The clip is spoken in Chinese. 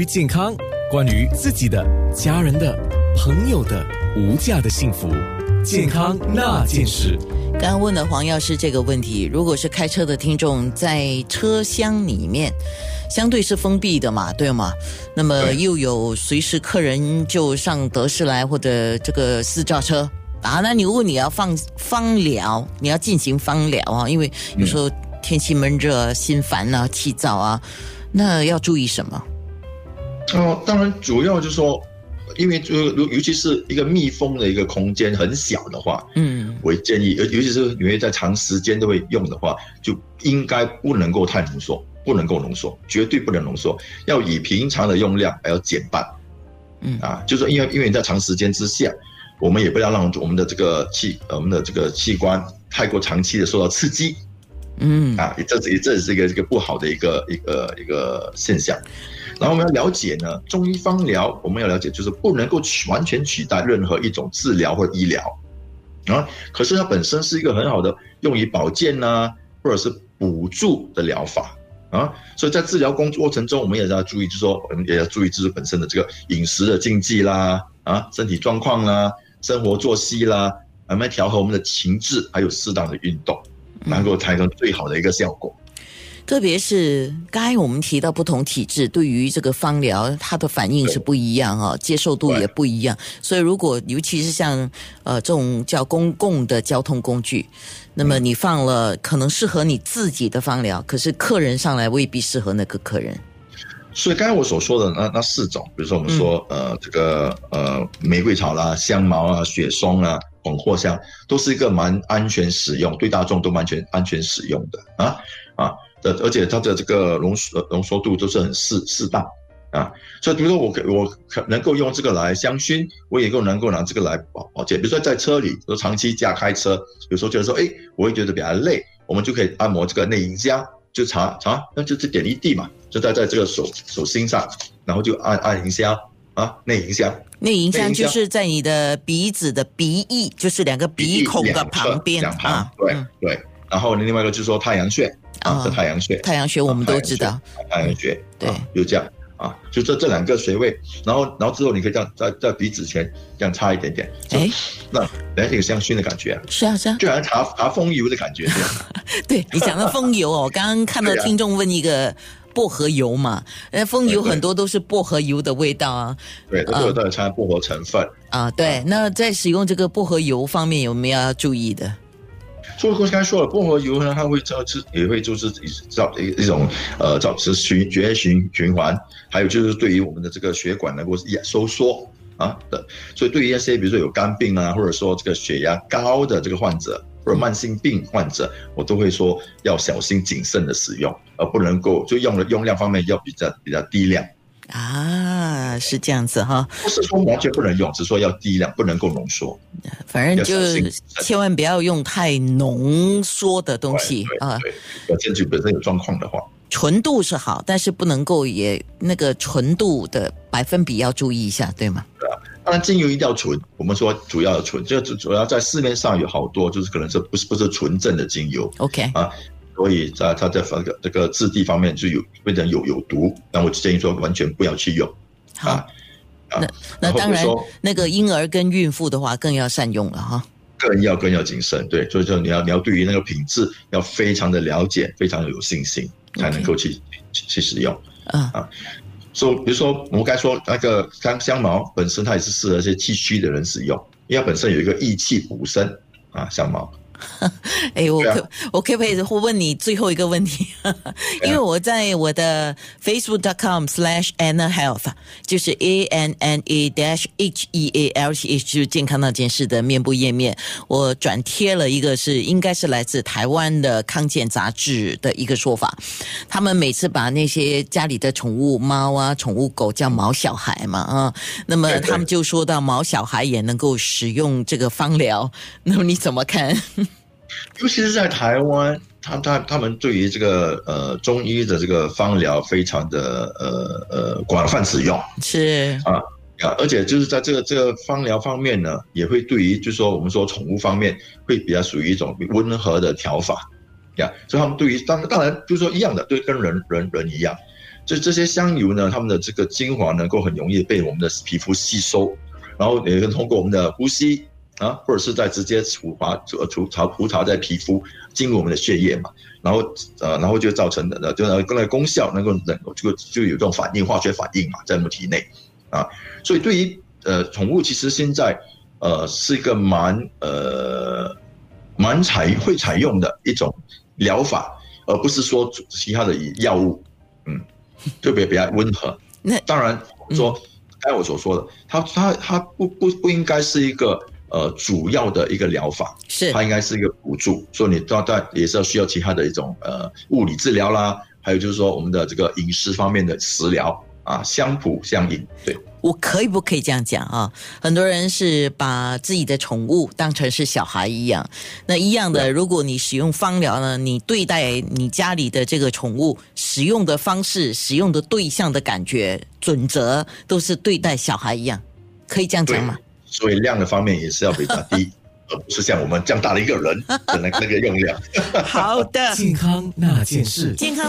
于健康，关于自己的、家人的、朋友的无价的幸福，健康那件事。刚刚问了黄药师这个问题，如果是开车的听众，在车厢里面，相对是封闭的嘛，对吗？那么又有随时客人就上德士来或者这个私家车啊，那你如果你要放芳疗，你要进行芳疗啊，因为有时候天气闷热、心烦啊、气躁啊，那要注意什么？哦，当然主要就是说，因为就尤尤其是一个密封的一个空间很小的话，嗯我建议，尤尤其是你会在长时间都会用的话，就应该不能够太浓缩，不能够浓缩，绝对不能浓缩，要以平常的用量还要减半嗯啊。就是因为因为你在长时间之下，我们也不要让我们的这个器呃我们的这个器官太过长期的受到刺激嗯啊，这是这是一个一个不好的一个一个一个现象。然后我们要了解呢，中医方疗我们要了解，就是不能够取完全取代任何一种治疗或医疗啊。可是它本身是一个很好的用于保健呐、或者是补助的疗法啊。所以在治疗工作过程中，我们也要注意，就是说我们也要注意自己本身的这个饮食的禁忌啦，啊，身体状况啦，生活作息啦，我们调和我们的情志，还有适当的运动，能够产生最好的一个效果。特别是刚才我们提到不同体质对于这个芳疗，它的反应是不一样啊，接受度也不一样。所以如果尤其是像呃这种叫公共的交通工具，那么你放了可能适合你自己的芳疗，可是客人上来未必适合那个客人。所以刚才我所说的那那四种，比如说我们说、呃这个呃玫瑰草啦、香茅啊、雪松啊、广藿香，都是一个蛮安全使用，对大众都蛮全安全使用的啊啊，的而且它的这个浓缩浓缩度都是很适适当啊，所以比如说我可我可能够用这个来香薰，我也够能够拿这个来保保健，比如说在车里，说长期驾开车，有时候觉得说哎我会觉得比较累，我们就可以按摩这个内迎香。就擦擦，那就只点一滴嘛，就在在这个手手心上，然后就按按迎香啊，内迎香，内迎香就是在你的鼻子的鼻翼，就是两个鼻孔的旁边啊，对嗯。对。然后另外一个就是说太阳穴啊啊，这太阳穴，太阳穴我们都知道，太阳穴，对啊就这样啊，就这这两个穴位，然后然后之后你可以这样在在鼻子前这样擦一点点，就哎，那来有香薰的感觉啊，是啊是啊，就好像擦擦风油的感觉这样。对你讲的风油哦，我刚刚看到听众问一个薄荷油嘛，那，风油很多都是薄荷油的味道啊对，都有都有掺薄荷成分。啊，对。那在使用这个薄荷油方面有没有要注意的？所以我刚才说了，薄荷油呢，它会造致也会就是造一一种呃造成循血液循循环，还有就是对于我们的这个血管能够收缩啊的，所以对于一些比如说有肝病啊，或者说这个血压高的这个患者或者慢性病患者，我都会说要小心谨慎的使用，而不能够就用的用量方面要比较比较低量，啊，是这样子哈，不是说完全不能用，只是说要低量，不能够浓缩。反正就千万不要用太浓缩的东西啊，对，对身体本身有状况的话。纯度是好，但是不能够也那个纯度的百分比要注意一下，对吗？当然，精油一定要纯。我们说主要的纯，就主主要在市面上有好多，就是可能是不是不是纯正的精油，OK，啊所以在它在这个这个质地方面就有变成有有毒。那我就建议说，完全不要去用好，啊。那，那当然那个婴儿跟孕妇的话更要善用了哈。更要更要谨慎，对，所以说你要你要对于那个品质要非常的了解，非常有信心，才能够去去去使用。说、比如说我们该说那个香香茅本身它也是适合一些气虚的人使用，因为它本身有一个益气补身啊，香茅。哎，我可、我可不可以问你最后一个问题？因为我在我的 facebook.com/slash Anna Health，就是 A N N A dash H E A L T H，就是健康那件事的面部页面，我转贴了一个是应该是来自台湾的康健杂志的一个说法，他们每次把那些家里的宠物猫啊、宠物狗叫毛小孩嘛啊，那么他们就说到毛小孩也能够使用这个芳疗，那么你怎么看？尤其是在台湾，他他他们对于这个呃中医的这个方疗非常的呃呃广泛使用。是。啊，而且就是在这个这个芳疗方面呢，也会对于就是说我们说宠物方面会比较属于一种温和的调法。呀，所以他们对于当当然就是说一样的，对跟人人人一样，这这些香油呢，它们的这个精华能够很容易被我们的皮肤吸收，然后也通过我们的呼吸啊，或者是在直接涂滑涂涂涂涂涂在皮肤进入我们的血液嘛，然后呃，然后就造成的就那个功效能够能够就就有这种反应，化学反应嘛，在我们体内啊，所以对于呃宠物，其实现在呃是一个蛮呃蛮采会采用的一种疗法，而不是说其他的药物，嗯，特别比较温和。那当然说，刚才我所说的，它它它不不不应该是一个呃主要的一个疗法，是它应该是一个辅助，所以你当然也是要需要其他的一种呃物理治疗啦，还有就是说我们的这个饮食方面的食疗啊，相辅相应，对。我可以不可以这样讲啊？很多人是把自己的宠物当成是小孩一样，那一样的，如果你使用芳疗呢，你对待你家里的这个宠物使用的方式、使用的对象的感觉准则，都是对待小孩一样，可以这样讲吗？所以量的方面也是要比较低，而不是像我们这样大的一个人的那那个用量。好的，健康那件事，健康。